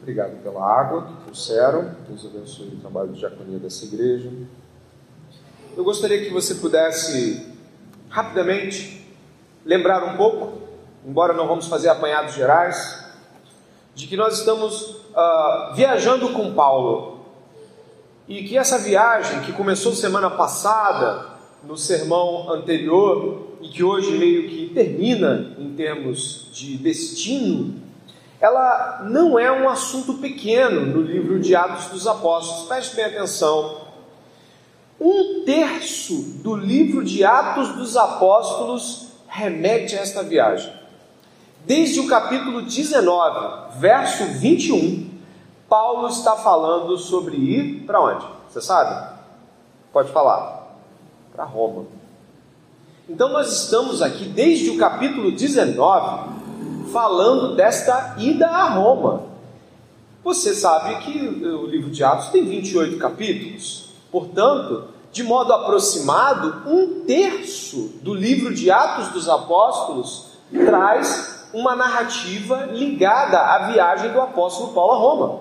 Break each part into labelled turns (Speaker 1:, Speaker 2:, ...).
Speaker 1: Obrigado pela água que trouxeram. Deus abençoe o trabalho de diaconia dessa igreja. Eu gostaria que você pudesse, rapidamente, lembrar um pouco, embora não vamos fazer apanhados gerais, de que nós estamos uh, viajando com Paulo. E que essa viagem, que começou semana passada, no sermão anterior, e que hoje meio que termina em termos de destino, ela não é um assunto pequeno no livro de Atos dos Apóstolos. Preste bem atenção. Um terço do livro de Atos dos Apóstolos remete a esta viagem. Desde o capítulo 19, verso 21, Paulo está falando sobre ir para onde? Você sabe? Pode falar. Para Roma. Então nós estamos aqui desde o capítulo 19 falando desta ida a Roma. Você sabe que o livro de Atos tem 28 capítulos, portanto, de modo aproximado, um terço do livro de Atos dos Apóstolos traz uma narrativa ligada à viagem do apóstolo Paulo a Roma.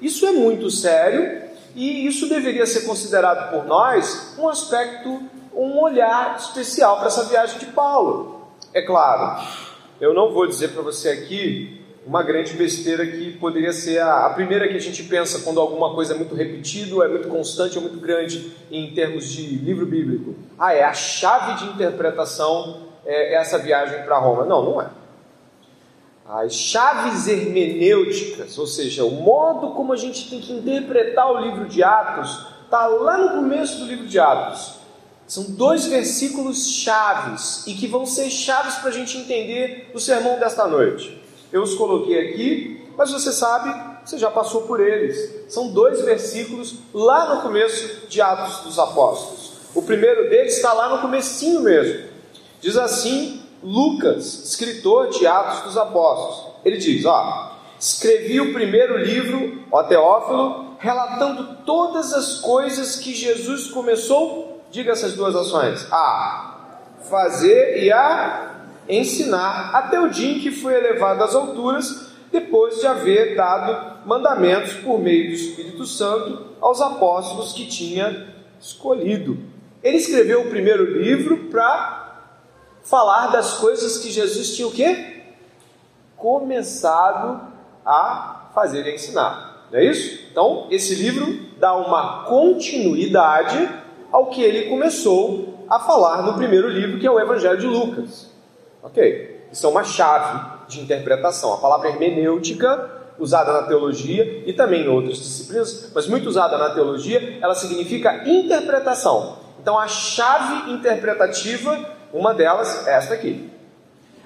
Speaker 1: Isso é muito sério e isso deveria ser considerado por nós um aspecto, um olhar especial para essa viagem de Paulo. É claro, eu não vou dizer para você aqui uma grande besteira que poderia ser a, a, primeira que a gente pensa quando alguma coisa é muito repetido, é muito constante, é muito grande em termos de livro bíblico. Ah, é a chave de interpretação é, essa viagem para Roma. Não, não é. As chaves hermenêuticas, ou seja, o modo como a gente tem que interpretar o livro de Atos, está lá no começo do livro de Atos. São dois versículos chaves e que vão ser chaves para a gente entender o sermão desta noite. Eu os coloquei aqui, mas você sabe, você já passou por eles. São dois versículos lá no começo de Atos dos Apóstolos. O primeiro deles está lá no comecinho mesmo. Diz assim Lucas, escritor de Atos dos Apóstolos. Ele diz, ó, escrevi o primeiro livro, ó Teófilo, relatando todas as coisas que Jesus começou Diga essas duas ações: a fazer e a ensinar, até o dia em que foi elevado às alturas, depois de haver dado mandamentos por meio do Espírito Santo aos apóstolos que tinha escolhido. Ele escreveu o primeiro livro para falar das coisas que Jesus tinha o quê? Começado a fazer e ensinar. Não é isso? Então, esse livro dá uma continuidade ao que ele começou a falar no primeiro livro, que é o Evangelho de Lucas. Ok? Isso é uma chave de interpretação. A palavra hermenêutica, usada na teologia e também em outras disciplinas, mas muito usada na teologia, ela significa interpretação. Então a chave interpretativa, uma delas é esta aqui.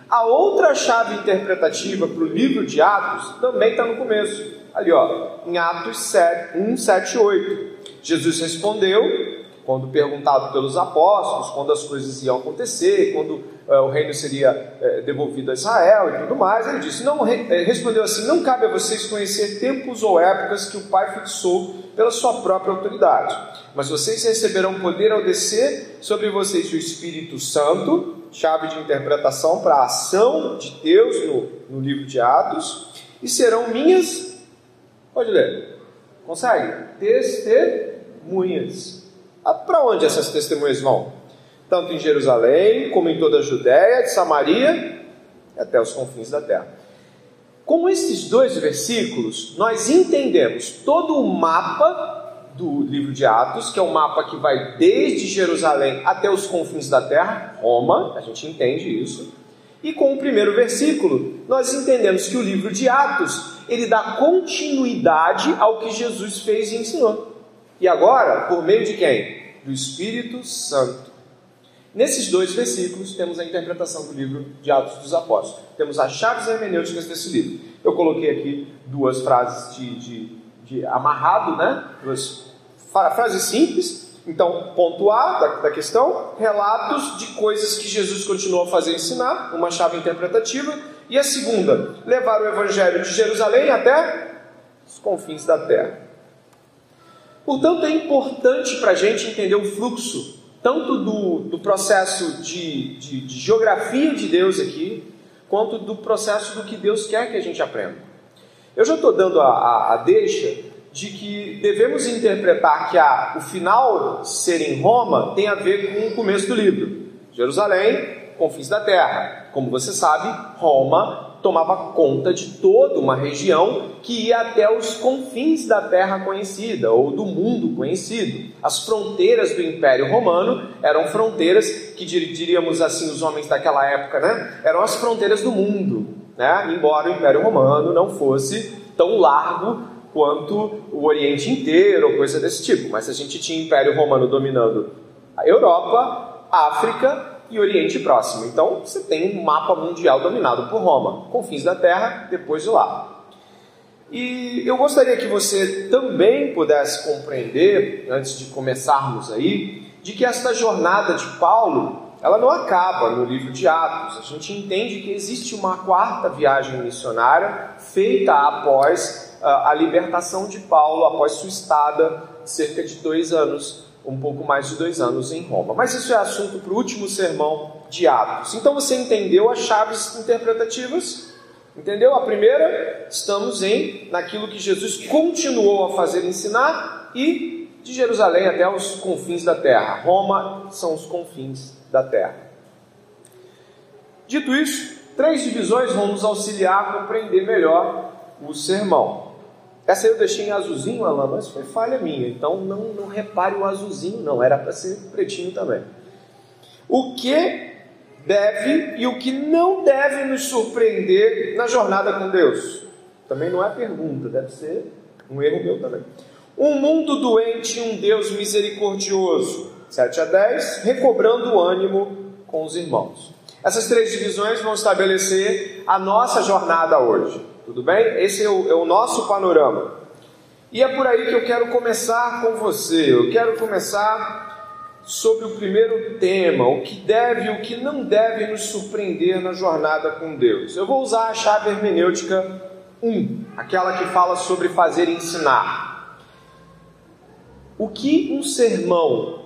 Speaker 1: A outra chave interpretativa para o livro de Atos também está no começo. Ali, ó, em Atos 7, 1, 7 8. Jesus respondeu quando perguntado pelos apóstolos, quando as coisas iam acontecer, quando é, o reino seria é, devolvido a Israel e tudo mais, ele disse: não é, respondeu assim: não cabe a vocês conhecer tempos ou épocas que o Pai fixou pela sua própria autoridade, mas vocês receberão poder ao descer sobre vocês o Espírito Santo, chave de interpretação para a ação de Deus no, no livro de Atos, e serão minhas. Pode ler. Consegue? Testemunhas Para onde essas testemunhas vão? Tanto em Jerusalém, como em toda a Judéia, de Samaria e até os confins da terra. Com esses dois versículos, nós entendemos todo o mapa do livro de Atos, que é um mapa que vai desde Jerusalém até os confins da terra, Roma, a gente entende isso. E com o primeiro versículo, nós entendemos que o livro de Atos, ele dá continuidade ao que Jesus fez e ensinou. E agora, por meio de quem? Do Espírito Santo. Nesses dois versículos temos a interpretação do livro de Atos dos Apóstolos. Temos as chaves hermenêuticas desse livro. Eu coloquei aqui duas frases de, de, de amarrado, né? Duas frases simples. Então, ponto A da, da, questão, relatos de coisas que Jesus continuou a fazer ensinar, uma chave interpretativa. E a segunda, levar o evangelho de Jerusalém até os confins da terra. Portanto, é importante para a gente entender o fluxo, tanto do, do processo de, de, de geografia de Deus aqui, quanto do processo do que Deus quer que a gente aprenda. Eu já estou dando a, a, a, deixa de que devemos interpretar que a, o final ser em Roma tem a ver com o começo do livro. Jerusalém, confins da terra. Como você sabe, Roma tomava conta de toda uma região que ia até os confins da terra conhecida ou do mundo conhecido. As fronteiras do Império Romano eram fronteiras que diríamos assim os homens daquela época, né? Eram as fronteiras do mundo, né? Embora o Império Romano não fosse tão largo quanto o Oriente inteiro ou coisa desse tipo, mas a gente tinha Império Romano dominando a Europa, África e Oriente Próximo. Então você tem um mapa mundial dominado por Roma, confins da Terra, depois de lá. E eu gostaria que você também pudesse compreender, antes de começarmos aí, de que esta jornada de Paulo, ela não acaba no livro de Atos. A gente entende que existe uma quarta viagem missionária feita após ah, a libertação de Paulo, após sua estada, cerca de dois anos um pouco mais de dois anos em Roma. Mas isso é assunto para o último sermão de Atos. Então você entendeu as chaves interpretativas? Entendeu? A primeira, estamos em naquilo que Jesus continuou a fazer ensinar e de Jerusalém até os confins da terra. Roma são os confins da terra. Dito isso, três divisões vão nos auxiliar a compreender melhor o sermão. Essa eu deixei em azulzinho, Alan, mas foi falha minha. Então não, não repare o azulzinho, não. Era para ser pretinho também. O que deve e o que não deve nos surpreender na jornada com Deus? Também não é pergunta, deve ser um erro meu também. Um mundo doente e um Deus misericordioso. 7 a 10, recobrando o ânimo com os irmãos. Essas três divisões vão estabelecer a nossa jornada hoje. Tudo bem? Esse é o, é o nosso panorama. E é por aí que eu quero começar com você. Eu quero começar sobre o primeiro tema, o que deve e o que não deve nos surpreender na jornada com Deus. Eu vou usar a chave hermenêutica 1, aquela que fala sobre fazer e ensinar. O que um sermão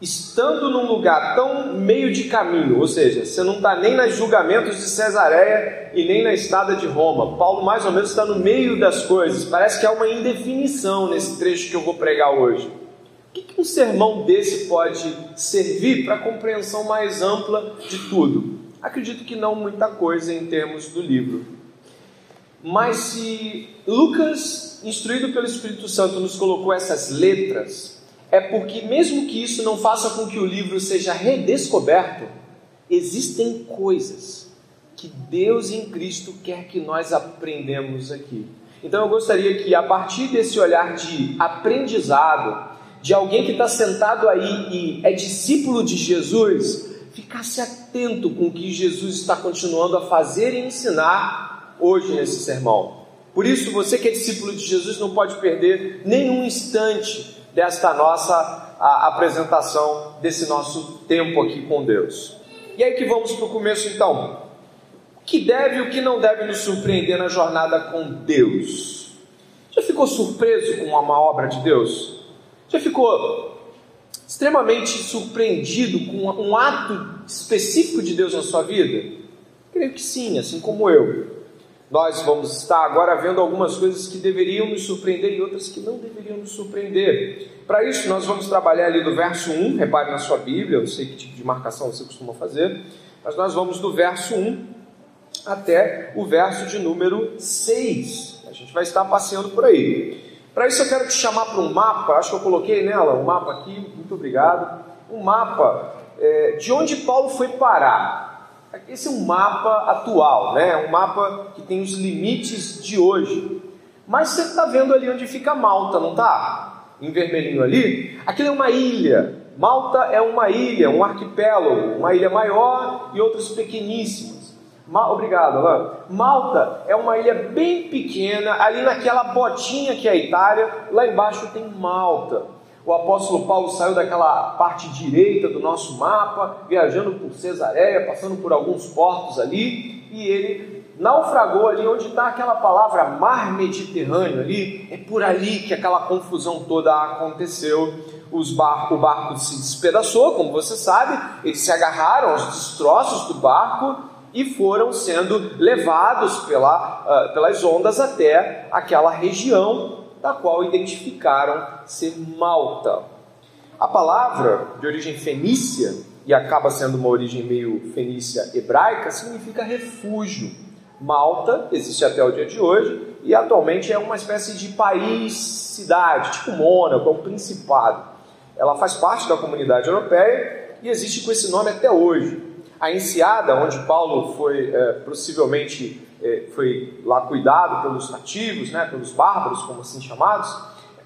Speaker 1: estando num lugar tão meio de caminho, ou seja, você não está nem nos julgamentos de Cesareia e nem na estrada de Roma. Paulo mais ou menos está no meio das coisas. Parece que há uma indefinição nesse trecho que eu vou pregar hoje. O que, que um sermão desse pode servir para a compreensão mais ampla de tudo? Acredito que não muita coisa em termos do livro. Mas se Lucas, instruído pelo Espírito Santo, nos colocou essas letras, é porque, mesmo que isso não faça com que o livro seja redescoberto, existem coisas que Deus em Cristo quer que nós aprendamos aqui. Então eu gostaria que, a partir desse olhar de aprendizado, de alguém que está sentado aí e é discípulo de Jesus, ficasse atento com o que Jesus está continuando a fazer e ensinar hoje nesse sermão. Por isso, você que é discípulo de Jesus não pode perder nenhum instante desta nossa apresentação, desse nosso tempo aqui com Deus. E aí que vamos para o começo então. O que deve e o que não deve nos surpreender na jornada com Deus? Já ficou surpreso com uma obra de Deus? Já ficou extremamente surpreendido com um ato específico de Deus na sua vida? Creio que sim, assim como eu. Nós vamos estar agora vendo algumas coisas que deveriam nos surpreender e outras que não deveriam nos surpreender. Para isso, nós vamos trabalhar ali do verso 1, repare na sua Bíblia, eu sei que tipo de marcação você costuma fazer, mas nós vamos do verso 1 até o verso de número 6. A gente vai estar passeando por aí. Para isso, eu quero te chamar para um mapa, acho que eu coloquei nela um mapa aqui, muito obrigado. Um mapa é, de onde Paulo foi parar. Esse é um mapa atual, né? um mapa que tem os limites de hoje. Mas você está vendo ali onde fica Malta, não está? Em vermelhinho ali. Aquilo é uma ilha. Malta é uma ilha, um arquipélago, uma ilha maior e outras pequeníssimas. Mal, obrigado, Alain. Malta é uma ilha bem pequena, ali naquela botinha que é a Itália, lá embaixo tem Malta. O apóstolo Paulo saiu daquela parte direita do nosso mapa, viajando por Cesareia, passando por alguns portos ali, e ele naufragou ali onde está aquela palavra mar Mediterrâneo ali, é por ali que aquela confusão toda aconteceu. Os o barco se despedaçou, como você sabe, eles se agarraram aos destroços do barco e foram sendo levados pela, uh, pelas ondas até aquela região da qual identificaram ser Malta. A palavra de origem fenícia, e acaba sendo uma origem meio fenícia hebraica, significa refúgio. Malta existe até o dia de hoje e atualmente é uma espécie de país-cidade, tipo Mônaco, é um principado. Ela faz parte da comunidade europeia e existe com esse nome até hoje. A Enseada, onde Paulo foi é, possivelmente foi lá cuidado pelos nativos, né, pelos bárbaros, como assim chamados,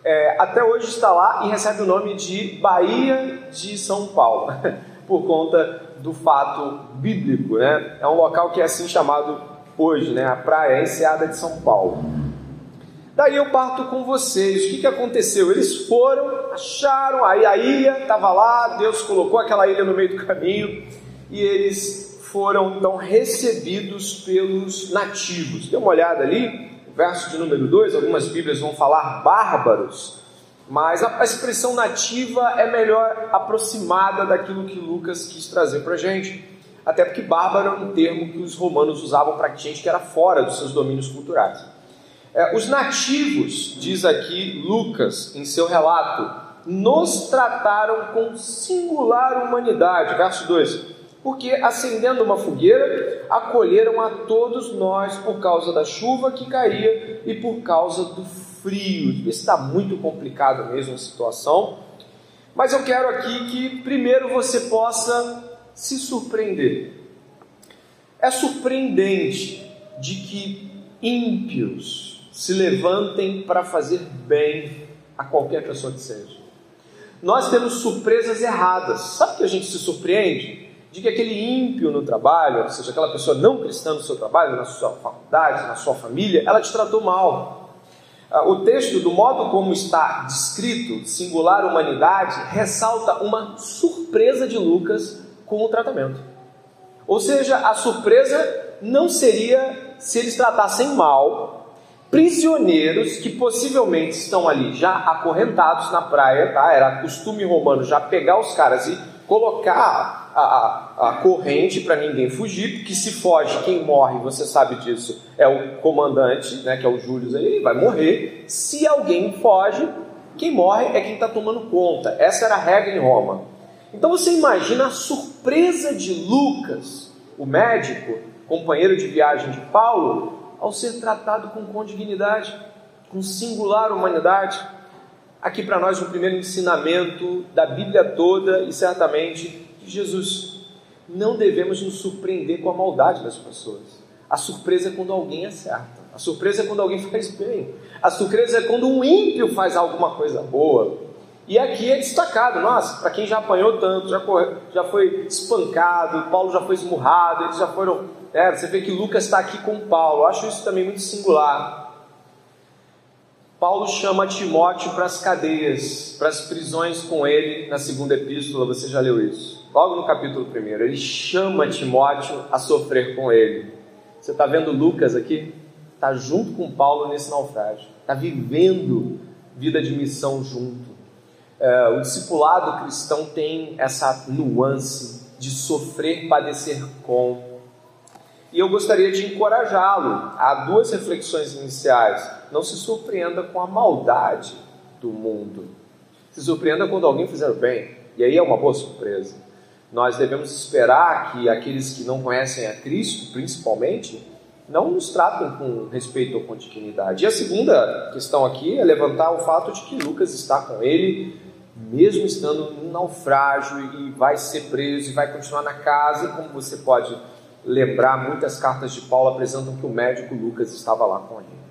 Speaker 1: é, até hoje está lá e recebe o nome de Baía de São Paulo, por conta do fato bíblico. Né? É um local que é assim chamado hoje, né? a praia Enseada de São Paulo. Daí eu parto com vocês. O que, que aconteceu? Eles foram, acharam, aí a ilha estava lá, Deus colocou aquela ilha no meio do caminho e eles foram então recebidos pelos nativos. Dê uma olhada ali, verso de número 2, algumas Bíblias vão falar bárbaros, mas a expressão nativa é melhor aproximada daquilo que Lucas quis trazer para a gente. Até porque bárbaro é um termo que os romanos usavam para gente que era fora dos seus domínios culturais. É, os nativos, diz aqui Lucas em seu relato, nos trataram com singular humanidade. Verso 2: Porque acendendo uma fogueira, acolheram a todos nós por causa da chuva que caía e por causa do frio. Está muito complicado mesmo a situação. Mas eu quero aqui que primeiro você possa se surpreender. É surpreendente de que ímpios se levantem para fazer bem a qualquer pessoa que seja. Nós temos surpresas erradas. Sabe que a gente se surpreende? De que aquele ímpio no trabalho, ou seja, aquela pessoa não cristã no seu trabalho, na sua faculdade, na sua família, ela te tratou mal. Ah, o texto, do modo como está descrito, singular humanidade, ressalta uma surpresa de Lucas com o tratamento. Ou seja, a surpresa não seria se eles tratassem mal prisioneiros que possivelmente estão ali já acorrentados na praia, tá? Era costume romano já pegar os caras e colocar a, a, corrente para ninguém fugir, porque se foge, quem morre, você sabe disso, é o comandante, né, que é o Júlio, ele vai morrer. Se alguém foge, quem morre é quem está tomando conta. Essa era a regra em Roma. Então você imagina a surpresa de Lucas, o médico, companheiro de viagem de Paulo, ao ser tratado com condignidade, com singular humanidade. Aqui para nós o primeiro ensinamento da Bíblia toda e certamente de Jesus. Não devemos nos surpreender com a maldade das pessoas. A surpresa é quando alguém acerta. A surpresa é quando alguém faz bem. A surpresa é quando um ímpio faz alguma coisa boa. E aqui é destacado, nossa, para quem já apanhou tanto, já, correu, já foi espancado, Paulo já foi esmurrado, eles já foram é, você vê que Lucas está aqui com Paulo. Eu acho isso também muito singular. Paulo chama Timóteo para as cadeias, para as prisões com ele na segunda epístola, você já leu isso. Logo no capítulo 1, ele chama Timóteo a sofrer com ele. Você está vendo Lucas aqui? Está junto com Paulo nesse naufrágio, está vivendo vida de missão junto. É, o discipulado cristão tem essa nuance de sofrer, padecer com e eu gostaria de encorajá-lo a duas reflexões iniciais. Não se surpreenda com a maldade do mundo. Se surpreenda quando alguém fizer o bem. E aí é uma boa surpresa. Nós devemos esperar que aqueles que não conhecem a Cristo, principalmente, não nos tratem com respeito ou com dignidade. E a segunda questão aqui é levantar o fato de que Lucas está com ele, mesmo estando num naufrágio e vai ser preso e vai continuar na casa, e como você pode lembrar, muitas cartas de Paulo apresentam que o médico Lucas estava lá com ele.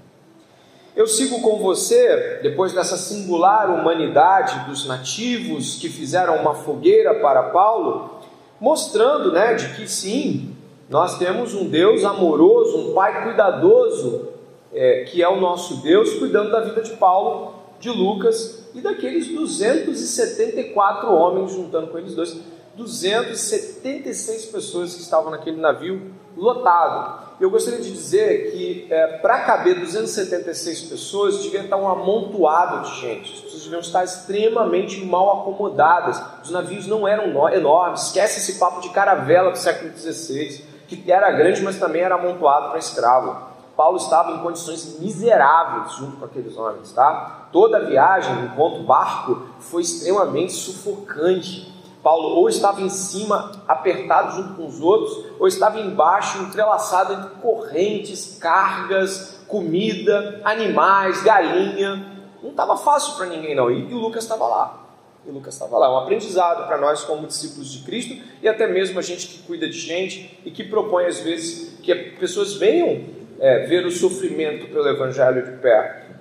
Speaker 1: Eu sigo com você, depois dessa singular humanidade dos nativos que fizeram uma fogueira para Paulo, mostrando né, de que sim, nós temos um Deus amoroso, um Pai cuidadoso, é, que é o nosso Deus, cuidando da vida de Paulo, de Lucas e daqueles 274 homens, juntando com eles dois, 276 pessoas que estavam naquele navio lotado. Eu gostaria de dizer que é, para caber 276 pessoas devia estar um amontoado de gente. As pessoas deviam estar extremamente mal acomodadas. Os navios não eram enormes. Esquece esse papo de caravela do século XVI, que era grande, mas também era amontoado para escravo. Paulo estava em condições miseráveis junto com aqueles homens, tá? Toda a viagem, enquanto barco, foi extremamente sufocante. Paulo ou estava em cima, apertado junto com os outros, ou estava embaixo, entrelaçado entre correntes, cargas, comida, animais, galinha. Não estava fácil para ninguém, não. E, o Lucas estava lá. E Lucas estava lá. Um aprendizado para nós, como discípulos de Cristo, e até mesmo a gente que cuida de gente e que propõe, às vezes, que pessoas venham é, ver o sofrimento pelo Evangelho de perto.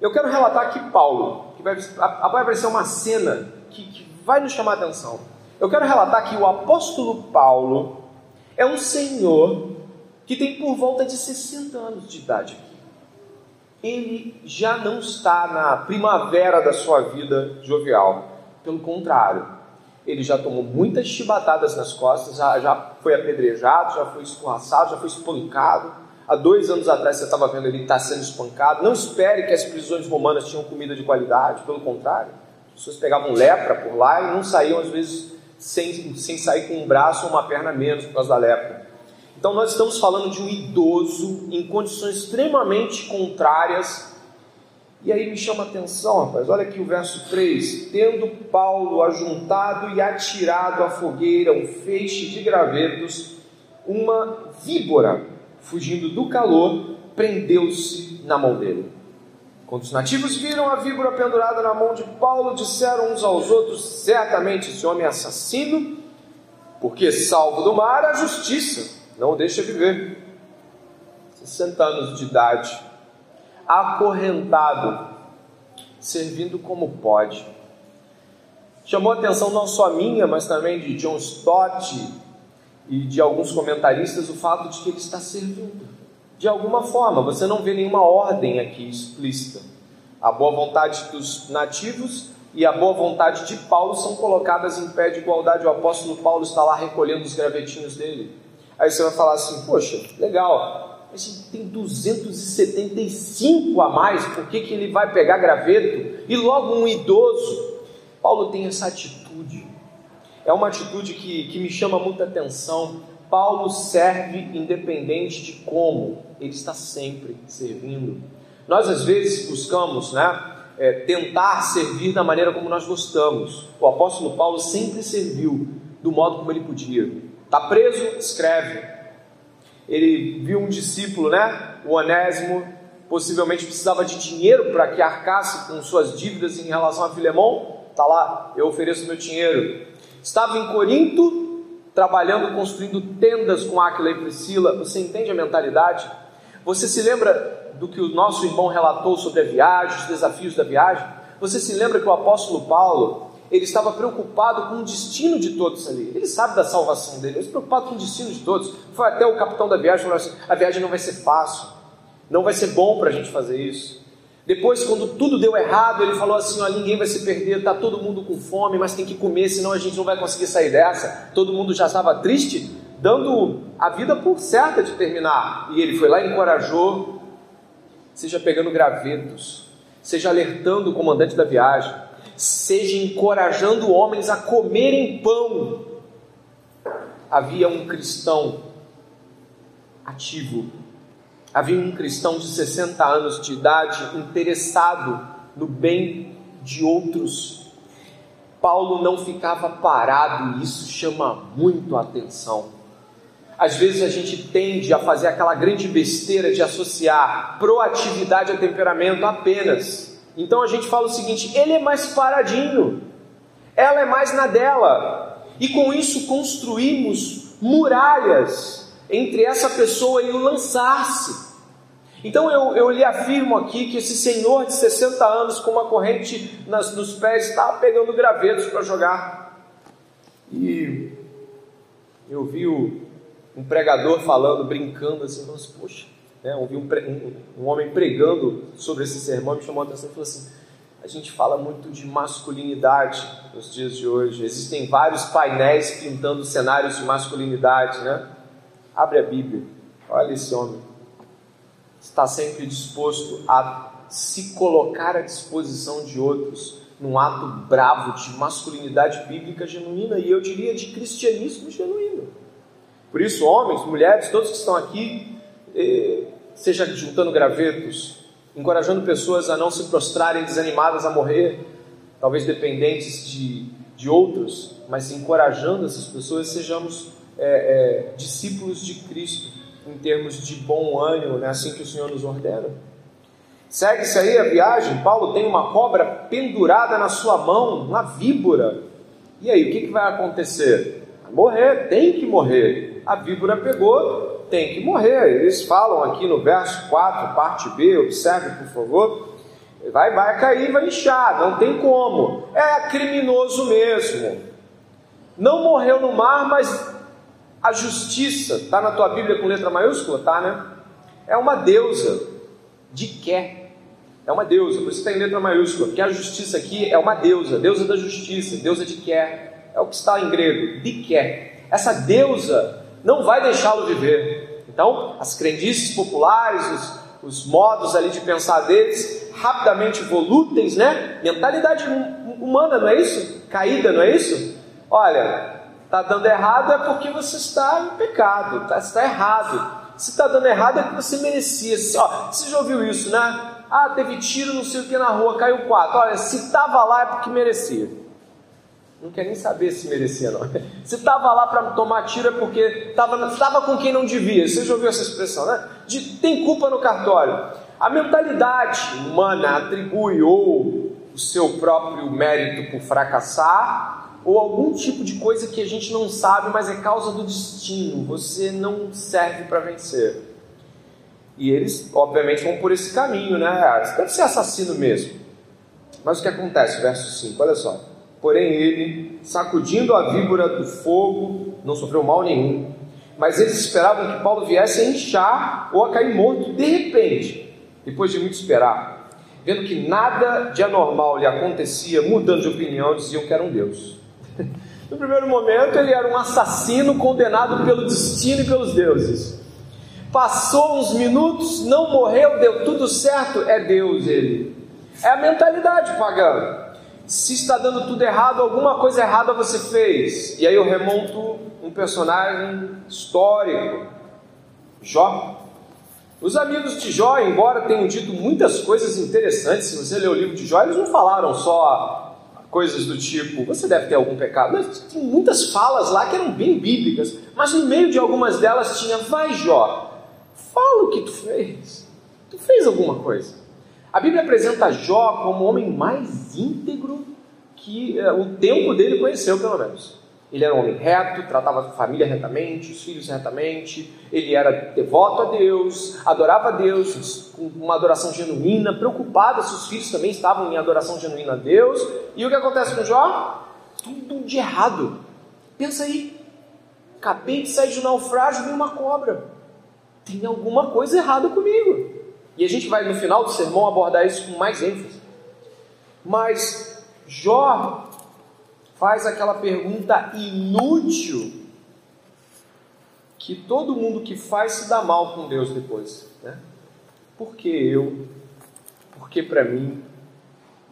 Speaker 1: Eu quero relatar aqui Paulo, que vai, vai aparecer uma cena que, que vai nos chamar a atenção. Eu quero relatar que o apóstolo Paulo é um senhor que tem por volta de 60 anos de idade. Ele já não está na primavera da sua vida jovial. Pelo contrário, ele já tomou muitas chibatadas nas costas, já, já foi apedrejado, já foi escorraçado, já foi espancado. Há dois anos atrás você estava vendo ele estar tá sendo espancado. Não espere que as prisões romanas tinham comida de qualidade, pelo contrário. As pessoas pegavam lepra por lá e não saíam, às vezes, sem, sem sair com um braço ou uma perna menos por causa da lepra. Então, nós estamos falando de um idoso em condições extremamente contrárias. E aí me chama a atenção, rapaz, olha aqui o verso 3: Tendo Paulo ajuntado e atirado à fogueira um feixe de gravetos, uma víbora, fugindo do calor, prendeu-se na mão dele. Quando os nativos viram a víbora pendurada na mão de Paulo, disseram uns aos outros: Certamente esse homem é assassino, porque salvo do mar a justiça não o deixa viver. 60 anos de idade, acorrentado, servindo como pode. Chamou a atenção não só minha, mas também de John Stott e de alguns comentaristas o fato de que ele está servindo. De alguma forma, você não vê nenhuma ordem aqui explícita. A boa vontade dos nativos e a boa vontade de Paulo são colocadas em pé de igualdade. O apóstolo Paulo está lá recolhendo os gravetinhos dele. Aí você vai falar assim: Poxa, legal, mas tem 275 a mais, por que, que ele vai pegar graveto? E logo um idoso. Paulo tem essa atitude. É uma atitude que, que me chama muita atenção. Paulo serve independente de como, ele está sempre servindo. Nós às vezes buscamos, né? É, tentar servir da maneira como nós gostamos. O apóstolo Paulo sempre serviu do modo como ele podia. Está preso? Escreve. Ele viu um discípulo, né? O Onésimo, possivelmente precisava de dinheiro para que arcasse com suas dívidas em relação a Filemão. Está lá, eu ofereço meu dinheiro. Estava em Corinto, trabalhando, construindo tendas com Aquila e Priscila. Você entende a mentalidade? Você se lembra do que o nosso irmão relatou sobre a viagem, os desafios da viagem? Você se lembra que o apóstolo Paulo ele estava preocupado com o destino de todos ali. Ele sabe da salvação dele, ele está preocupado com o destino de todos. Foi até o capitão da viagem falou assim: a viagem não vai ser fácil, não vai ser bom para a gente fazer isso. Depois, quando tudo deu errado, ele falou assim: ó, ninguém vai se perder, está todo mundo com fome, mas tem que comer, senão a gente não vai conseguir sair dessa. Todo mundo já estava triste, dando a vida por certa de terminar. E ele foi lá e encorajou, seja pegando gravetos, seja alertando o comandante da viagem seja encorajando homens a comerem pão. Havia um cristão ativo, havia um cristão de 60 anos de idade interessado no bem de outros. Paulo não ficava parado e isso chama muito a atenção. Às vezes a gente tende a fazer aquela grande besteira de associar proatividade a temperamento apenas. Então a gente fala o seguinte: ele é mais paradinho, ela é mais na dela, e com isso construímos muralhas entre essa pessoa e o lançar-se. Então eu, eu lhe afirmo aqui que esse senhor de 60 anos com uma corrente nas, nos pés está pegando gravetos para jogar. E eu vi o, um pregador falando, brincando assim, nossa, poxa, né, ouvi um, um, um, homem pregando sobre esse sermão, me chamou a atenção e falou assim: a gente fala muito de masculinidade nos dias de hoje. Existem vários painéis pintando cenários de masculinidade, né? Abre a Bíblia, olha esse homem. Está sempre disposto a se colocar à disposição de outros num ato bravo de masculinidade bíblica genuína e eu diria de cristianismo genuíno. Por isso, homens, mulheres, todos que estão aqui, eh, seja juntando gravetos, encorajando pessoas a não se prostrarem desanimadas a morrer, talvez dependentes de, de outros, mas encorajando essas pessoas, sejamos é, é, discípulos de Cristo em termos de bom ânimo, né? assim que o Senhor nos ordena. Segue-se aí a viagem. Paulo tem uma cobra pendurada na sua mão, uma víbora. E aí, o que, que vai acontecer? Morrer, tem que morrer. A víbora pegou, tem que morrer. Eles falam aqui no verso 4, parte B, observe por favor. Vai, vai cair, vai inchar, não tem como. É criminoso mesmo. Não morreu no mar, mas a justiça, está na tua Bíblia com letra maiúscula? Tá, né? É uma deusa de quer. É uma deusa, por isso está em letra maiúscula, porque a justiça aqui é uma deusa, deusa da justiça, deusa de quer. É o que está em grego, de quer. Essa deusa não vai deixá-lo viver. Então, as crendices populares, os, os modos ali de pensar deles, rapidamente volúteis, né? Mentalidade humana, não é isso? Caída, não é isso? Olha, Está dando errado é porque você está em pecado, tá, está errado. Se está dando errado é porque você merecia. Ó, você já ouviu isso, né? Ah, teve tiro, não sei o que na rua, caiu quatro. Olha, se estava lá é porque merecia. Não quer nem saber se merecia, não. Se estava lá para tomar tiro é porque estava com quem não devia. Você já ouviu essa expressão, né? De, tem culpa no cartório. A mentalidade humana atribui ou o seu próprio mérito por fracassar, ou algum tipo de coisa que a gente não sabe, mas é causa do destino. Você não serve para vencer. E eles, obviamente, vão por esse caminho, né? Você deve ser assassino mesmo. Mas o que acontece? Verso 5, olha só. Porém, ele, sacudindo a víbora do fogo, não sofreu mal nenhum. Mas eles esperavam que Paulo viesse a inchar ou a cair morto de repente, depois de muito esperar. Vendo que nada de anormal lhe acontecia, mudando de opinião, diziam que era um Deus. No primeiro momento, ele era um assassino condenado pelo destino e pelos deuses. Passou uns minutos, não morreu, deu tudo certo, é Deus ele. É a mentalidade pagã. Se está dando tudo errado, alguma coisa errada você fez. E aí eu remonto um personagem histórico, Jó. Os amigos de Jó, embora tenham dito muitas coisas interessantes, se você ler o livro de Jó, eles não falaram só coisas do tipo, você deve ter algum pecado. Mas tem muitas falas lá que eram bem bíblicas, mas no meio de algumas delas tinha, vai Jó, fala o que tu fez. Tu fez alguma coisa. A Bíblia apresenta Jó como o homem mais íntegro que uh, o tempo dele conheceu, pelo menos. Ele era um homem reto, tratava a família retamente, os filhos retamente, ele era devoto a Deus, adorava a Deus com uma adoração genuína, preocupado se os filhos também estavam em adoração genuína a Deus. E o que acontece com Jó? Tudo de errado. Pensa aí, acabei de sair de um naufrágio e uma cobra. Tem alguma coisa errada comigo. E a gente vai no final do sermão abordar isso com mais ênfase. Mas Jó faz aquela pergunta inútil que todo mundo que faz se dá mal com Deus depois, né? Por que eu? Por que para mim?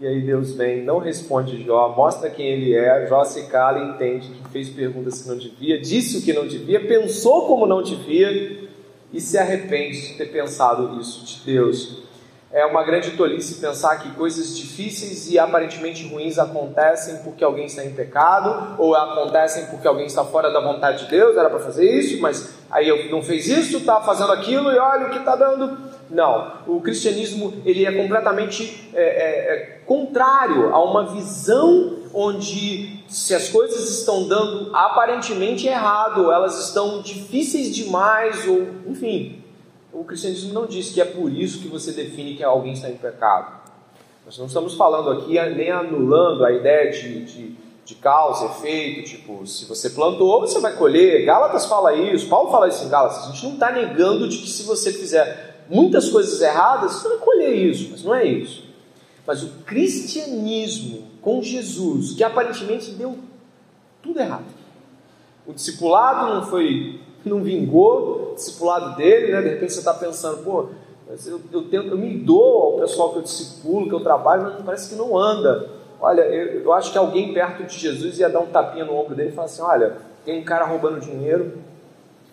Speaker 1: E aí Deus vem, não responde Jó, mostra quem ele é, Jó se cala e entende que fez perguntas que não devia, disse o que não devia, pensou como não devia e se arrepende de ter pensado isso de Deus. É uma grande tolice pensar que coisas difíceis e aparentemente ruins acontecem porque alguém está em pecado, ou acontecem porque alguém está fora da vontade de Deus, era para fazer isso, mas aí eu não fez isso, está fazendo aquilo e olha o que está dando. Não, o cristianismo ele é completamente é, é, é, contrário a uma visão onde se as coisas estão dando aparentemente errado, elas estão difíceis demais, ou enfim, o cristianismo não diz que é por isso que você define que alguém está em pecado. Nós não estamos falando aqui nem anulando a ideia de, de, de causa, efeito, tipo, se você plantou, você vai colher. Gálatas fala isso, Paulo fala isso em Gálatas. A gente não está negando de que se você fizer muitas coisas erradas, você vai colher isso, mas não é isso. Mas o cristianismo com Jesus, que aparentemente deu tudo errado. O discipulado não foi não vingou o discipulado dele, né? De repente você está pensando, pô, eu, eu, tento, eu me dou ao pessoal que eu discipulo, que eu trabalho, mas parece que não anda. Olha, eu, eu acho que alguém perto de Jesus ia dar um tapinha no ombro dele e falar assim: olha, tem um cara roubando dinheiro,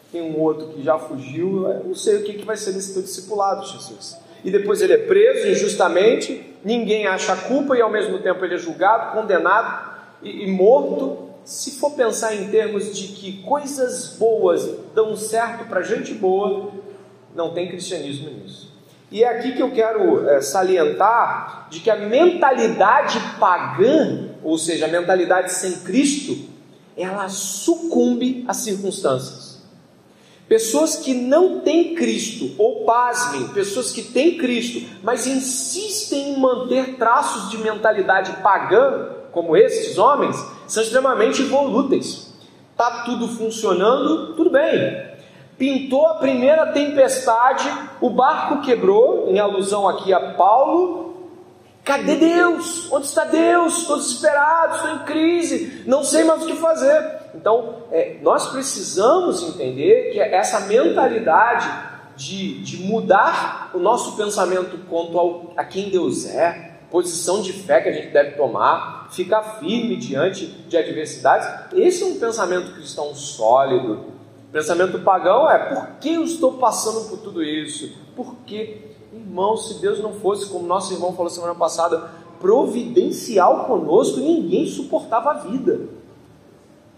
Speaker 1: tem um outro que já fugiu, eu não sei o que, que vai ser desse teu discipulado, Jesus. E depois ele é preso injustamente, ninguém acha culpa e ao mesmo tempo ele é julgado, condenado e, e morto. Se for pensar em termos de que coisas boas dão certo para gente boa, não tem cristianismo nisso. E é aqui que eu quero é, salientar de que a mentalidade pagã, ou seja, a mentalidade sem Cristo, ela sucumbe às circunstâncias. Pessoas que não têm Cristo, ou pasmem, pessoas que têm Cristo, mas insistem em manter traços de mentalidade pagã, como esses homens, são extremamente volúteis. Está tudo funcionando, tudo bem. Pintou a primeira tempestade, o barco quebrou, em alusão aqui a Paulo. Cadê Deus? Onde está Deus? Estou desesperado, estou em crise, não sei mais o que fazer. Então, é, nós precisamos entender que essa mentalidade de, de mudar o nosso pensamento quanto ao, a quem Deus é, posição de fé que a gente deve tomar, ficar firme diante de adversidades, esse é um pensamento cristão sólido. Pensamento pagão é: por que eu estou passando por tudo isso? Por que, irmão, se Deus não fosse, como nosso irmão falou semana passada, providencial conosco, ninguém suportava a vida.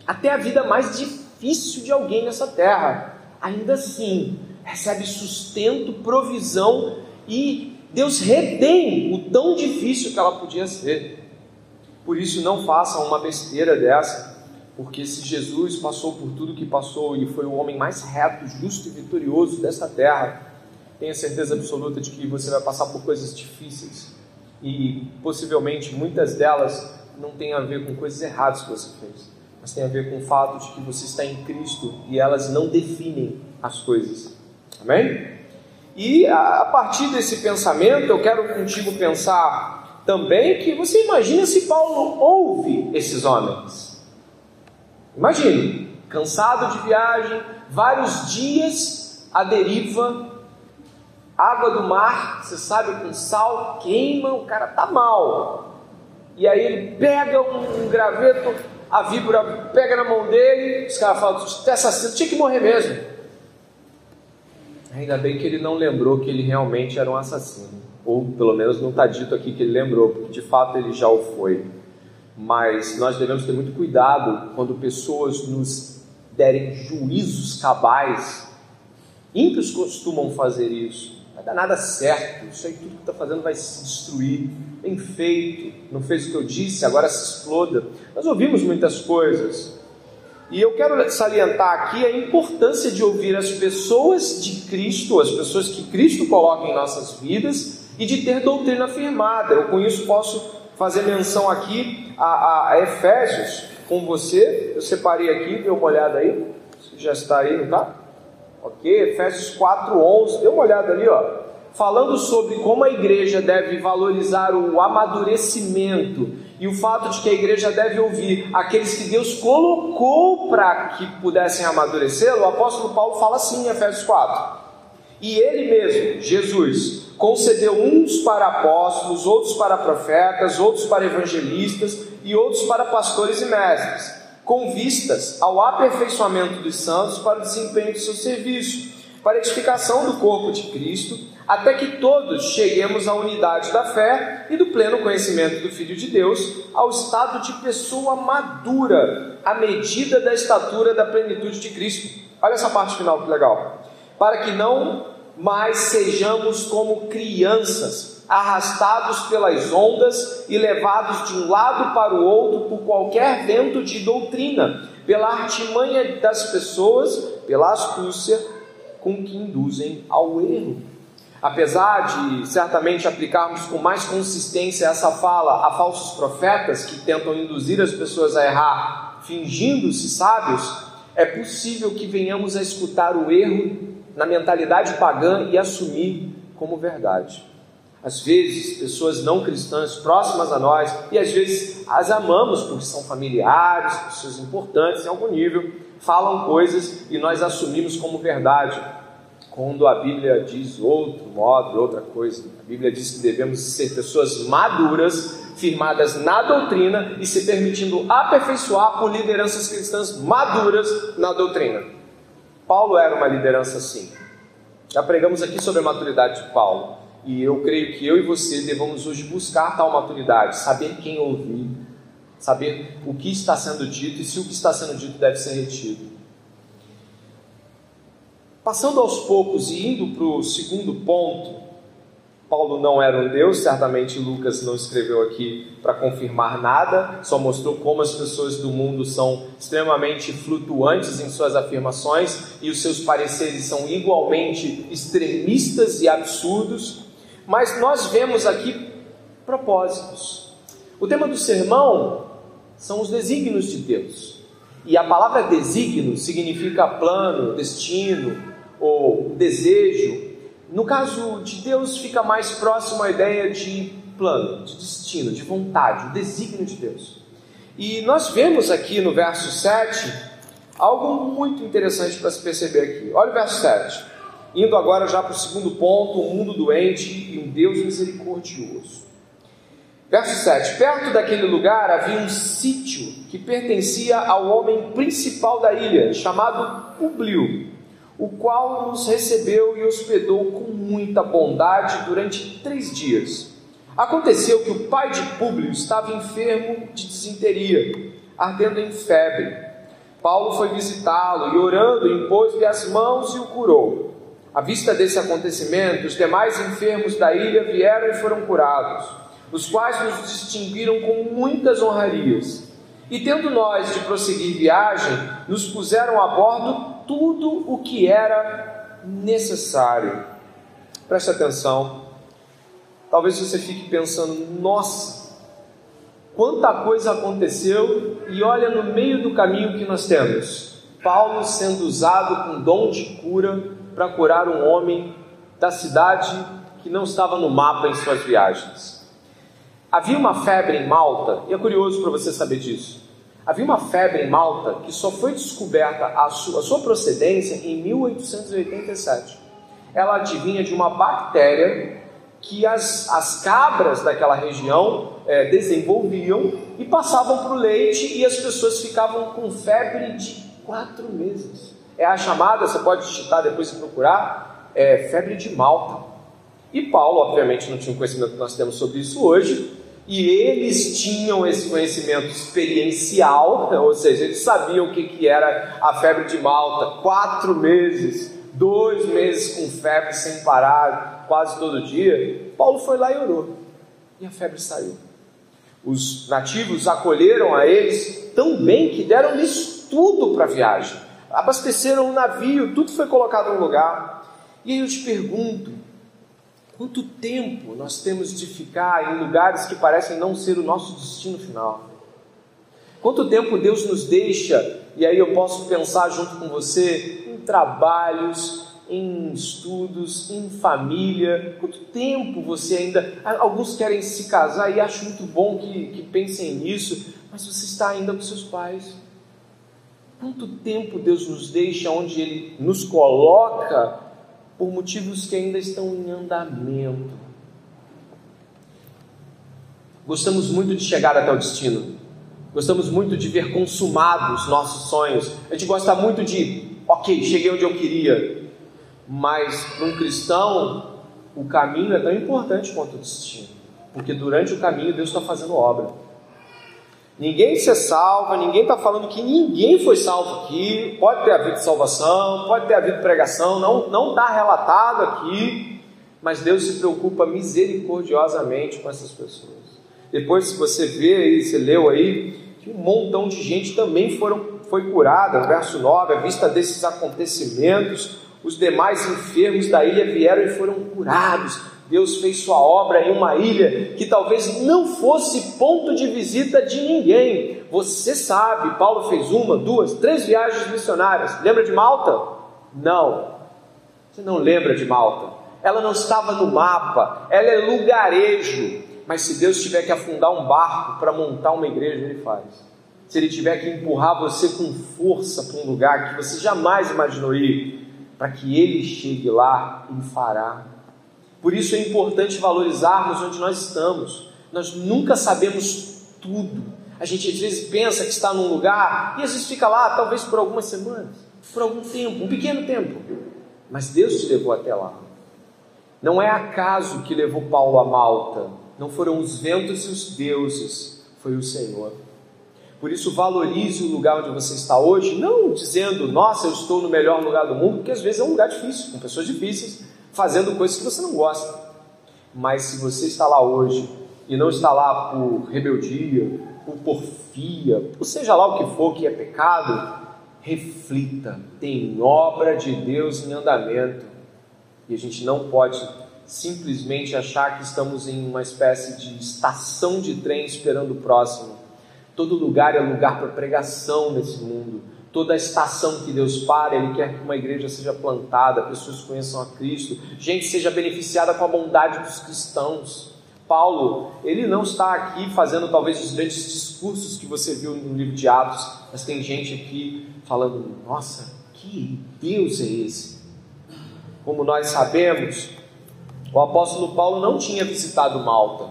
Speaker 1: Até a vida mais difícil de alguém nessa terra. Ainda assim, recebe sustento, provisão e Deus retém o tão difícil que ela podia ser. Por isso, não façam uma besteira dessa porque se Jesus passou por tudo que passou e foi o homem mais reto, justo e vitorioso dessa terra, tenha certeza absoluta de que você vai passar por coisas difíceis e possivelmente muitas delas não têm a ver com coisas erradas que você fez, mas tem a ver com o fato de que você está em Cristo e elas não definem as coisas. Amém? E a partir desse pensamento, eu quero contigo pensar também que você imagina se Paulo ouve esses homens. Imagine, cansado de viagem, vários dias à deriva, água do mar, você sabe, com sal, queima, o cara tá mal. E aí ele pega um, um graveto, a víbora pega na mão dele, os caras falam, é assassino, tinha que morrer mesmo. Ainda bem que ele não lembrou que ele realmente era um assassino. Ou pelo menos não está dito aqui que ele lembrou, porque de fato ele já o foi mas nós devemos ter muito cuidado quando pessoas nos derem juízos cabais. Ímpios costumam fazer isso. Vai dar nada certo. Isso aí tudo que está fazendo vai se destruir. Bem feito. Não fez o que eu disse, agora se exploda. Nós ouvimos muitas coisas. E eu quero salientar aqui a importância de ouvir as pessoas de Cristo, as pessoas que Cristo coloca em nossas vidas, e de ter doutrina firmada. Eu com isso posso fazer menção aqui a, a, Efésios com você. Eu separei aqui, dê uma olhada aí. Já está aí, não está? Ok, Efésios 4,11. Dê uma olhada ali, ó. Falando sobre como a igreja deve valorizar o amadurecimento e o fato de que a igreja deve ouvir aqueles que Deus colocou para que pudessem amadurecer, o apóstolo Paulo fala assim em Efésios 4. E ele mesmo, Jesus, concedeu uns para apóstolos, outros para profetas, outros para evangelistas e outros para pastores e mestres, com vistas ao aperfeiçoamento dos santos para o desempenho do seu serviço, para a edificação do corpo de Cristo, até que todos cheguemos à unidade da fé e do pleno conhecimento do Filho de Deus, ao estado de pessoa madura, à medida da estatura da plenitude de Cristo. Olha essa parte final que legal. Para que não mas sejamos como crianças, arrastados pelas ondas e levados de um lado para o outro por qualquer vento de doutrina, pela artimanha das pessoas, pela astúcia com que induzem ao erro. Apesar de certamente aplicarmos com mais consistência essa fala a falsos profetas que tentam induzir as pessoas a errar, fingindo-se sábios, é possível que venhamos a escutar o erro na mentalidade pagã e assumir como verdade. Às vezes, pessoas não cristãs próximas a nós, e às vezes as amamos porque são familiares, pessoas importantes em algum nível, falam coisas e nós assumimos como verdade, quando a Bíblia diz outro modo, outra coisa. A Bíblia diz que devemos ser pessoas maduras, firmadas na doutrina e se permitindo aperfeiçoar por lideranças cristãs maduras na doutrina. Paulo era uma liderança assim. Já pregamos aqui sobre a maturidade de Paulo. E eu creio que eu e você devemos hoje buscar tal maturidade, saber quem ouvir, saber o que está sendo dito e se o que está sendo dito deve ser retido. Passando aos poucos e indo para o segundo ponto, Paulo não era um Deus, certamente Lucas não escreveu aqui para confirmar nada, só mostrou como as pessoas do mundo são extremamente flutuantes em suas afirmações e os seus pareceres são igualmente extremistas e absurdos, mas nós vemos aqui propósitos. O tema do sermão são os desígnios de Deus. E a palavra desígnio significa plano, destino ou desejo, no caso de Deus, fica mais próximo a ideia de plano, de destino, de vontade, o desígnio de Deus. E nós vemos aqui no verso 7 algo muito interessante para se perceber aqui. Olha o verso 7. Indo agora já para o segundo ponto, um mundo doente e um Deus misericordioso. Verso 7: Perto daquele lugar havia um sítio que pertencia ao homem principal da ilha, chamado Publio o qual nos recebeu e hospedou com muita bondade durante três dias. Aconteceu que o pai de Públio estava enfermo de desinteria, ardendo em febre. Paulo foi visitá-lo e, orando, impôs-lhe as mãos e o curou. À vista desse acontecimento, os demais enfermos da ilha vieram e foram curados, os quais nos distinguiram com muitas honrarias. E tendo nós de prosseguir viagem, nos puseram a bordo tudo o que era necessário. Preste atenção. Talvez você fique pensando: nossa, quanta coisa aconteceu, e olha no meio do caminho que nós temos. Paulo sendo usado com dom de cura para curar um homem da cidade que não estava no mapa em suas viagens. Havia uma febre em Malta, e é curioso para você saber disso. Havia uma febre em Malta que só foi descoberta a sua, a sua procedência em 1887. Ela adivinha de uma bactéria que as, as cabras daquela região é, desenvolviam e passavam para o leite e as pessoas ficavam com febre de quatro meses. É a chamada, você pode digitar depois e procurar, é, febre de Malta. E Paulo, obviamente, não tinha o conhecimento que nós temos sobre isso hoje, e eles tinham esse conhecimento experiencial, ou seja, eles sabiam o que, que era a febre de Malta, quatro meses, dois meses com febre sem parar, quase todo dia. Paulo foi lá e orou, e a febre saiu. Os nativos acolheram a eles tão bem que deram-lhes tudo para a viagem, abasteceram o navio, tudo foi colocado no lugar. E aí eu te pergunto, Quanto tempo nós temos de ficar em lugares que parecem não ser o nosso destino final? Quanto tempo Deus nos deixa, e aí eu posso pensar junto com você, em trabalhos, em estudos, em família? Quanto tempo você ainda. Alguns querem se casar e acho muito bom que, que pensem nisso, mas você está ainda com seus pais. Quanto tempo Deus nos deixa onde Ele nos coloca por motivos que ainda estão em andamento. Gostamos muito de chegar até o destino. Gostamos muito de ver consumados nossos sonhos. A gente gosta muito de, ok, cheguei onde eu queria. Mas para um cristão, o caminho é tão importante quanto o destino. Porque durante o caminho Deus está fazendo obra. Ninguém se salva, ninguém está falando que ninguém foi salvo aqui. Pode ter havido salvação, pode ter havido pregação, não não está relatado aqui, mas Deus se preocupa misericordiosamente com essas pessoas. Depois, se você vê aí, você leu aí, que um montão de gente também foram, foi curada, verso 9, à vista desses acontecimentos, os demais enfermos da ilha vieram e foram curados. Deus fez sua obra em uma ilha que talvez não fosse ponto de visita de ninguém. Você sabe, Paulo fez uma, duas, três viagens missionárias. Lembra de Malta? Não. Você não lembra de Malta? Ela não estava no mapa, ela é lugarejo. Mas se Deus tiver que afundar um barco para montar uma igreja, Ele faz. Se Ele tiver que empurrar você com força para um lugar que você jamais imaginou ir, para que Ele chegue lá e fará por isso é importante valorizarmos onde nós estamos. Nós nunca sabemos tudo. A gente às vezes pensa que está num lugar e às vezes fica lá, talvez por algumas semanas. por algum tempo, um pequeno tempo, mas Deus te levou até lá. Não é acaso que levou Paulo a Malta, não foram os ventos e os deuses, foi o Senhor. Por isso, valorize o lugar onde você está hoje, não dizendo, nossa, eu estou no melhor lugar do mundo, porque às vezes é um lugar difícil, com pessoas difíceis, fazendo coisas que você não gosta. Mas se você está lá hoje e não está lá por rebeldia, por porfia, ou seja lá o que for que é pecado, reflita, tem obra de Deus em andamento. E a gente não pode simplesmente achar que estamos em uma espécie de estação de trem esperando o próximo. Todo lugar é lugar para pregação nesse mundo. Toda estação que Deus para, Ele quer que uma igreja seja plantada, pessoas conheçam a Cristo, gente seja beneficiada com a bondade dos cristãos. Paulo, ele não está aqui fazendo talvez os grandes discursos que você viu no livro de Atos, mas tem gente aqui falando: nossa, que Deus é esse? Como nós sabemos, o apóstolo Paulo não tinha visitado Malta.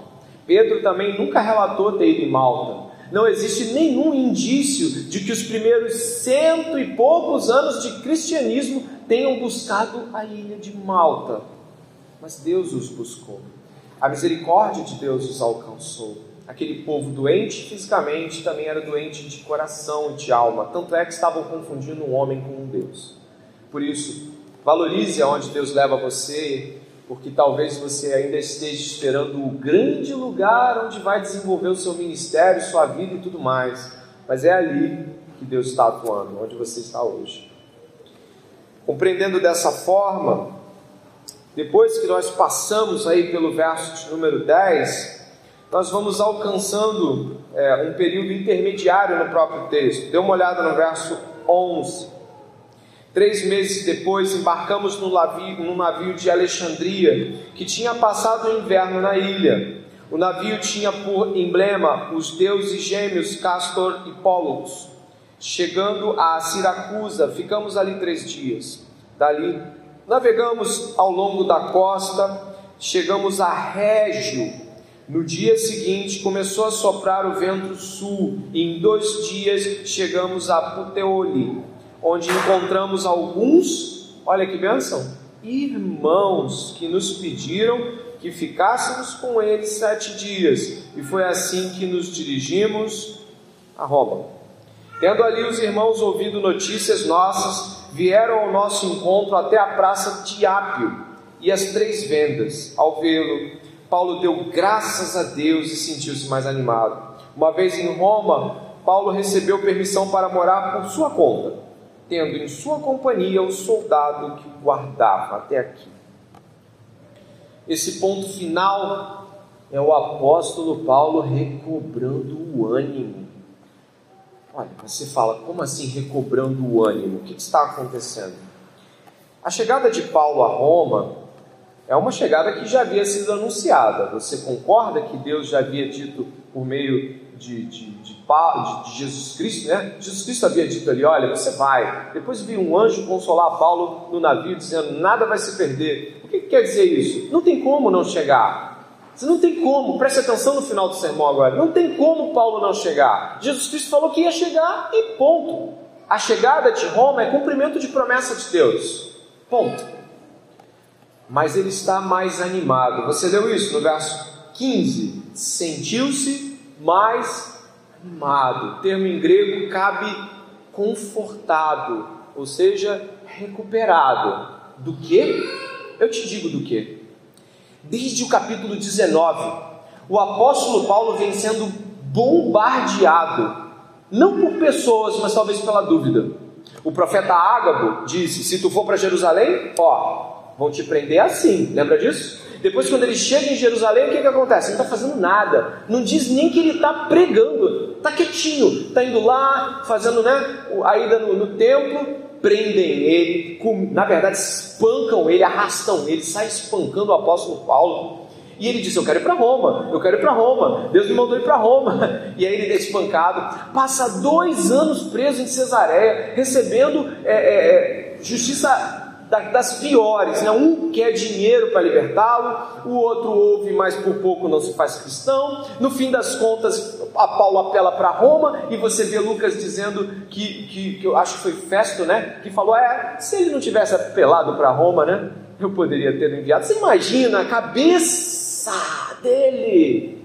Speaker 1: Pedro também nunca relatou ter ido em Malta. Não existe nenhum indício de que os primeiros cento e poucos anos de cristianismo tenham buscado a ilha de Malta. Mas Deus os buscou. A misericórdia de Deus os alcançou. Aquele povo doente fisicamente também era doente de coração e de alma. Tanto é que estavam confundindo um homem com um Deus. Por isso, valorize aonde Deus leva você porque talvez você ainda esteja esperando o grande lugar onde vai desenvolver o seu ministério, sua vida e tudo mais. Mas é ali que Deus está atuando, onde você está hoje. Compreendendo dessa forma, depois que nós passamos aí pelo verso de número 10, nós vamos alcançando é, um período intermediário no próprio texto. Dê uma olhada no verso 11. Três meses depois, embarcamos no navio, navio de Alexandria, que tinha passado o inverno na ilha. O navio tinha por emblema os deuses gêmeos Castor e Pólux. Chegando a Siracusa, ficamos ali três dias. Dali, navegamos ao longo da costa, chegamos a Régio. No dia seguinte, começou a soprar o vento sul, e em dois dias chegamos a Puteoli onde encontramos alguns, olha que bênção, irmãos que nos pediram que ficássemos com eles sete dias, e foi assim que nos dirigimos a Roma. Tendo ali os irmãos ouvido notícias nossas, vieram ao nosso encontro até a praça de Ápio e as três vendas. Ao vê-lo, Paulo deu graças a Deus e sentiu-se mais animado. Uma vez em Roma, Paulo recebeu permissão para morar por sua conta tendo em sua companhia o soldado que o guardava até aqui. Esse ponto final é o apóstolo Paulo recobrando o ânimo. Olha, você fala, como assim recobrando o ânimo? O que está acontecendo? A chegada de Paulo a Roma é uma chegada que já havia sido anunciada. Você concorda que Deus já havia dito por meio de, de, de, de, Jesus Cristo, né? Jesus Cristo havia dito ali: Olha, você vai. Depois viu um anjo consolar Paulo no navio, dizendo: Nada vai se perder. O que, que quer dizer isso? Não tem como não chegar. Você não tem como, preste atenção no final do sermão agora. Não tem como Paulo não chegar. Jesus Cristo falou que ia chegar e ponto. A chegada de Roma é cumprimento de promessa de Deus. Ponto. Mas ele está mais animado. Você leu isso no verso 15? Sentiu-se mais animado. O termo em grego cabe confortado, ou seja, recuperado. Do que? Eu te digo do que. Desde o capítulo 19, o apóstolo Paulo vem sendo bombardeado, não por pessoas, mas talvez pela dúvida. O profeta Ágabo disse: Se tu for para Jerusalém, ó, vão te prender assim. Lembra disso? Depois, quando ele chega em Jerusalém, o que, que acontece? Ele não está fazendo nada. Não diz nem que ele está pregando. Está quietinho. Está indo lá, fazendo né, a ida no, no templo. Prendem ele. Com, na verdade, espancam ele, arrastam ele. Sai espancando o apóstolo Paulo. E ele diz: Eu quero ir para Roma, eu quero ir para Roma. Deus me mandou ir para Roma. E aí ele é espancado. Passa dois anos preso em Cesareia, recebendo é, é, é justiça das piores, né? Um quer dinheiro para libertá-lo, o outro ouve, mas por pouco não se faz cristão. No fim das contas, a Paulo apela para Roma e você vê Lucas dizendo que, que, que, eu acho que foi Festo, né? Que falou: é, se ele não tivesse apelado para Roma, né? Eu poderia ter enviado. Você imagina a cabeça dele.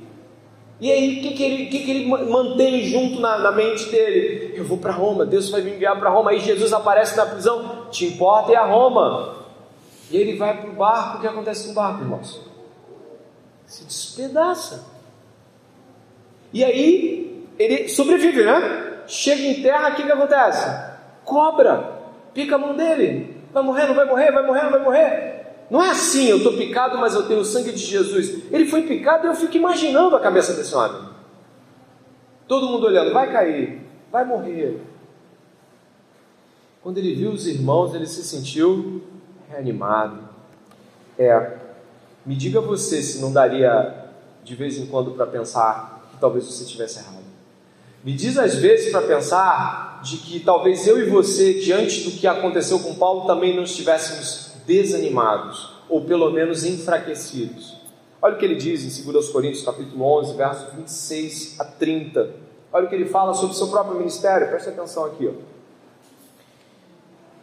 Speaker 1: E aí, o que, que, ele, que, que ele mantém junto na, na mente dele? Eu vou para Roma, Deus vai me enviar para Roma. Aí Jesus aparece na prisão, te importa é a Roma. E ele vai para o barco, o que acontece com o barco, irmãos? Se despedaça. E aí, ele sobrevive, né? Chega em terra, o que, que acontece? Cobra, pica a mão dele. Vai morrer, não vai morrer, vai morrer, não vai morrer. Não é assim, eu estou picado, mas eu tenho o sangue de Jesus. Ele foi picado e eu fico imaginando a cabeça desse homem. Todo mundo olhando, vai cair, vai morrer. Quando ele viu os irmãos, ele se sentiu reanimado. É, me diga você se não daria de vez em quando para pensar que talvez você estivesse errado. Me diz às vezes para pensar de que talvez eu e você, diante do que aconteceu com Paulo, também não estivéssemos desanimados, ou pelo menos enfraquecidos. Olha o que ele diz em 2 Coríntios capítulo 11, versos 26 a 30. Olha o que ele fala sobre o seu próprio ministério, preste atenção aqui. Ó.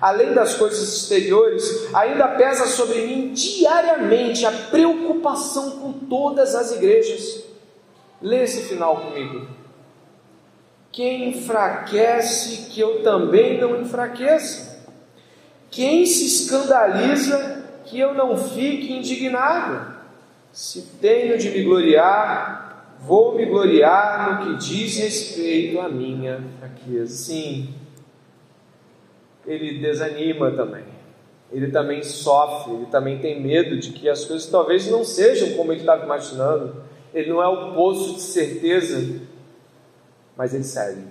Speaker 1: Além das coisas exteriores, ainda pesa sobre mim diariamente a preocupação com todas as igrejas. Lê esse final comigo. Quem enfraquece, que eu também não enfraqueça. Quem se escandaliza, que eu não fique indignado. Se tenho de me gloriar, vou me gloriar no que diz respeito à minha fraqueza. Sim, ele desanima também. Ele também sofre, ele também tem medo de que as coisas talvez não sejam como ele estava imaginando. Ele não é o poço de certeza, mas ele segue.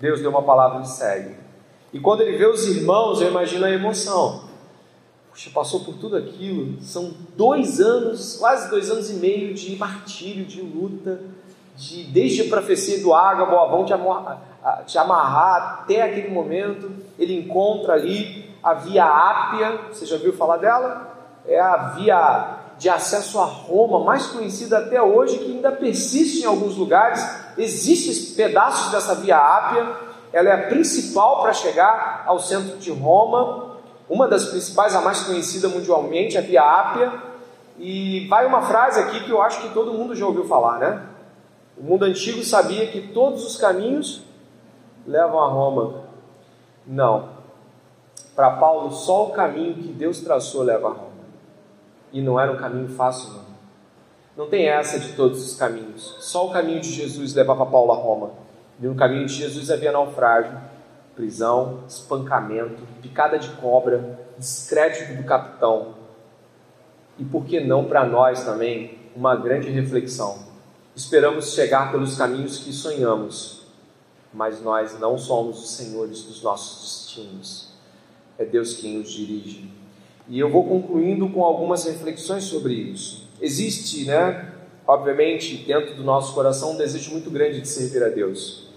Speaker 1: Deus deu uma palavra, ele segue. E quando ele vê os irmãos, eu imagino a emoção. Puxa, passou por tudo aquilo, são dois anos, quase dois anos e meio de martírio, de luta, de desde a profecia do Ágabo, vão te, te amarrar até aquele momento. Ele encontra ali a Via Ápia, você já viu falar dela? É a via de acesso a Roma mais conhecida até hoje, que ainda persiste em alguns lugares. Existem pedaços dessa Via Ápia, ela é a principal para chegar ao centro de Roma uma das principais, a mais conhecida mundialmente, a Via Ápia. E vai uma frase aqui que eu acho que todo mundo já ouviu falar, né? O mundo antigo sabia que todos os caminhos levam a Roma. Não. Para Paulo, só o caminho que Deus traçou leva a Roma. E não era um caminho fácil, não. Não tem essa de todos os caminhos. Só o caminho de Jesus levava Paulo a Roma. E no caminho de Jesus havia naufrágio prisão, espancamento, picada de cobra, descrédito do capitão. E por que não para nós também uma grande reflexão? Esperamos chegar pelos caminhos que sonhamos, mas nós não somos os senhores dos nossos destinos. É Deus quem nos dirige. E eu vou concluindo com algumas reflexões sobre isso. Existe, né, obviamente, dentro do nosso coração um desejo muito grande de servir a Deus.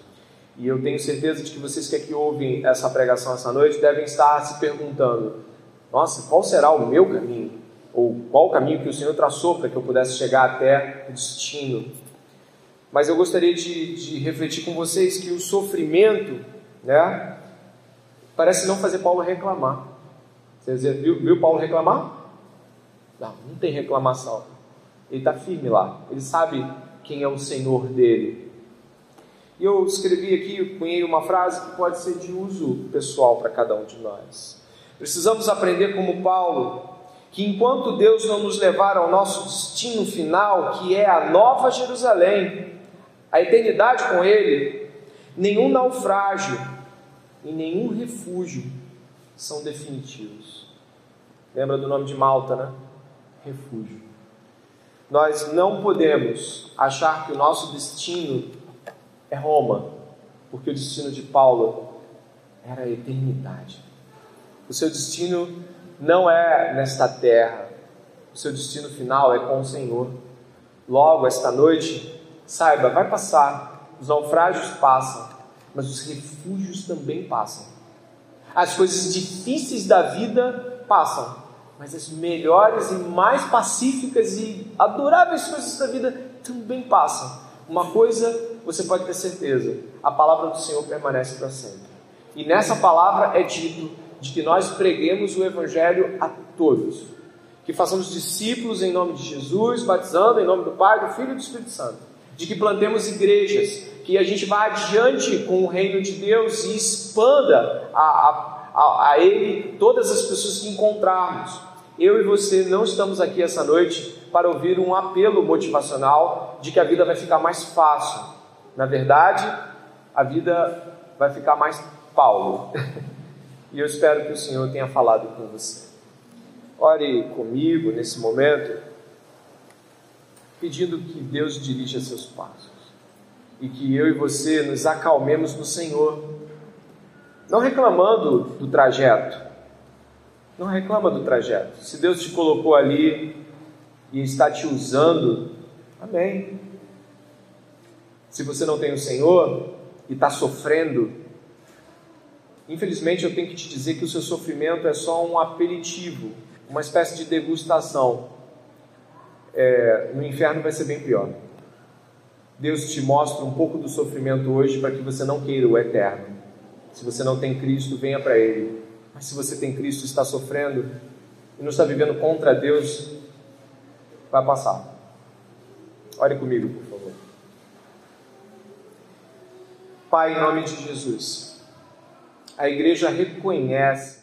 Speaker 1: E eu tenho certeza de que vocês que aqui ouvem essa pregação essa noite devem estar se perguntando: nossa, qual será o meu caminho? Ou qual o caminho que o Senhor traçou para que eu pudesse chegar até o destino? Mas eu gostaria de, de refletir com vocês que o sofrimento, né, parece não fazer Paulo reclamar. Você viu, viu Paulo reclamar? Não, não tem reclamação. Ele está firme lá. Ele sabe quem é o Senhor dele. E eu escrevi aqui, cunhei uma frase que pode ser de uso pessoal para cada um de nós. Precisamos aprender como Paulo, que enquanto Deus não nos levar ao nosso destino final, que é a nova Jerusalém, a eternidade com Ele, nenhum naufrágio e nenhum refúgio são definitivos. Lembra do nome de Malta, né? Refúgio. Nós não podemos achar que o nosso destino é Roma, porque o destino de Paulo era a eternidade. O seu destino não é nesta terra, o seu destino final é com o Senhor. Logo, esta noite, saiba, vai passar, os naufrágios passam, mas os refúgios também passam. As coisas difíceis da vida passam, mas as melhores e mais pacíficas e adoráveis coisas da vida também passam. Uma coisa você pode ter certeza: a palavra do Senhor permanece para sempre. E nessa palavra é dito de que nós preguemos o Evangelho a todos, que façamos discípulos em nome de Jesus, batizando em nome do Pai, do Filho e do Espírito Santo, de que plantemos igrejas, que a gente vá adiante com o reino de Deus e expanda a, a, a Ele todas as pessoas que encontrarmos. Eu e você não estamos aqui essa noite para ouvir um apelo motivacional de que a vida vai ficar mais fácil. Na verdade, a vida vai ficar mais Paulo. e eu espero que o Senhor tenha falado com você. Ore comigo nesse momento, pedindo que Deus dirija seus passos e que eu e você nos acalmemos no Senhor, não reclamando do trajeto. Não reclama do trajeto. Se Deus te colocou ali e está te usando, amém. Se você não tem o Senhor e está sofrendo, infelizmente eu tenho que te dizer que o seu sofrimento é só um aperitivo, uma espécie de degustação. É, no inferno vai ser bem pior. Deus te mostra um pouco do sofrimento hoje para que você não queira o eterno. Se você não tem Cristo, venha para Ele. Mas se você tem Cristo está sofrendo e não está vivendo contra Deus, vai passar. Ore comigo, por favor. Pai, em nome de Jesus, a igreja reconhece